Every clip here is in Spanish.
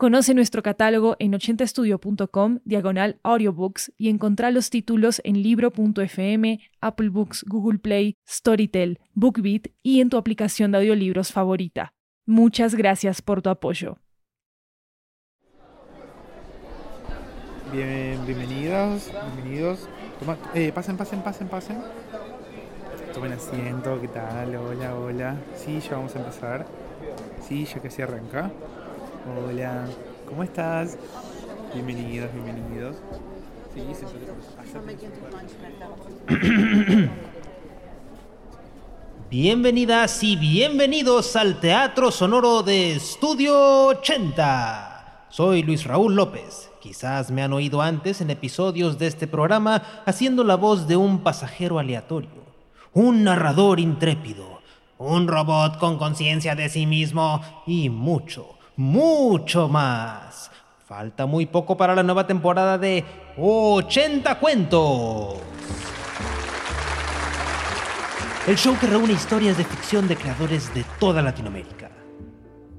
Conoce nuestro catálogo en 80estudio.com, diagonal audiobooks, y encontrá los títulos en libro.fm, Apple Books, Google Play, Storytel, BookBeat y en tu aplicación de audiolibros favorita. Muchas gracias por tu apoyo. Bien, bienvenidos, bienvenidos. Eh, pasen, pasen, pasen, pasen. Tomen asiento, ¿qué tal? Hola, hola. Sí, ya vamos a empezar. Sí, ya casi arranca. Hola, ¿cómo estás? Bienvenidos, bienvenidos. Bienvenidas y bienvenidos al Teatro Sonoro de Estudio 80. Soy Luis Raúl López. Quizás me han oído antes en episodios de este programa haciendo la voz de un pasajero aleatorio, un narrador intrépido, un robot con conciencia de sí mismo y mucho, mucho más. Falta muy poco para la nueva temporada de 80 cuentos. El show que reúne historias de ficción de creadores de toda Latinoamérica.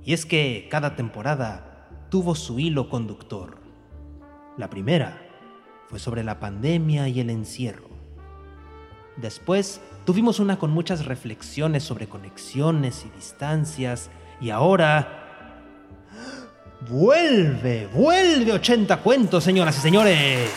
Y es que cada temporada tuvo su hilo conductor. La primera fue sobre la pandemia y el encierro. Después tuvimos una con muchas reflexiones sobre conexiones y distancias. Y ahora... Vuelve, vuelve 80 cuentos, señoras y señores.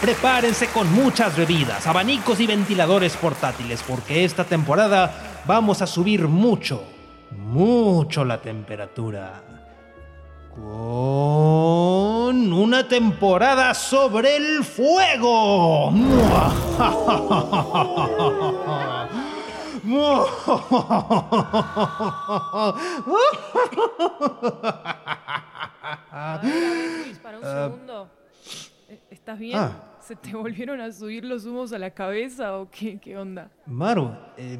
Prepárense con muchas bebidas, abanicos y ventiladores portátiles, porque esta temporada vamos a subir mucho, mucho la temperatura. Con una temporada sobre el fuego. para un Ah. segundo. Eh, ¿Estás bien? Ah. ¿Se te volvieron a subir los humos a la cabeza o qué, qué onda? Maru, eh,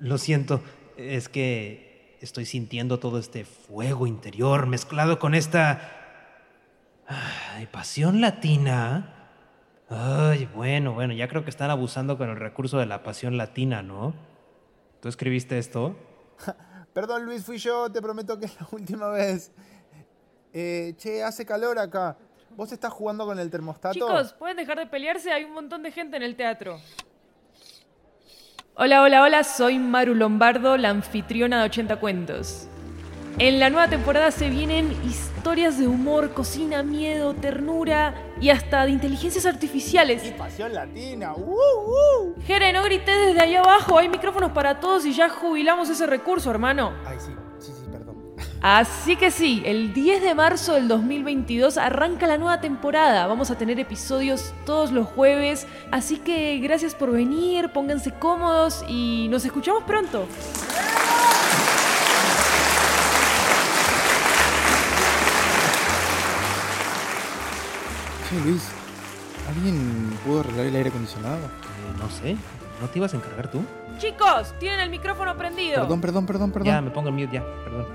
lo siento, es que estoy sintiendo todo este fuego interior mezclado con esta ay, pasión latina. Ay, bueno, bueno, ya creo que están abusando con el recurso de la pasión latina, ¿no? ¿Tú escribiste esto? Perdón, Luis, fui yo, te prometo que es la última vez. Eh, che, hace calor acá. ¿Vos estás jugando con el termostato? Chicos, ¿pueden dejar de pelearse? Hay un montón de gente en el teatro. Hola, hola, hola, soy Maru Lombardo, la anfitriona de 80 Cuentos. En la nueva temporada se vienen historias de humor, cocina, miedo, ternura y hasta de inteligencias artificiales. Pasión latina. ¡Uh, uh! Jere, no grité desde allá abajo, hay micrófonos para todos y ya jubilamos ese recurso, hermano. Ay, sí, sí, sí, perdón. Así que sí, el 10 de marzo del 2022 arranca la nueva temporada. Vamos a tener episodios todos los jueves. Así que gracias por venir, pónganse cómodos y nos escuchamos pronto. Che, Luis, ¿alguien pudo arreglar el aire acondicionado? Eh, no sé, ¿no te ibas a encargar tú? Chicos, tienen el micrófono prendido. Perdón, perdón, perdón, perdón. Ya, me pongo en mute ya, perdón.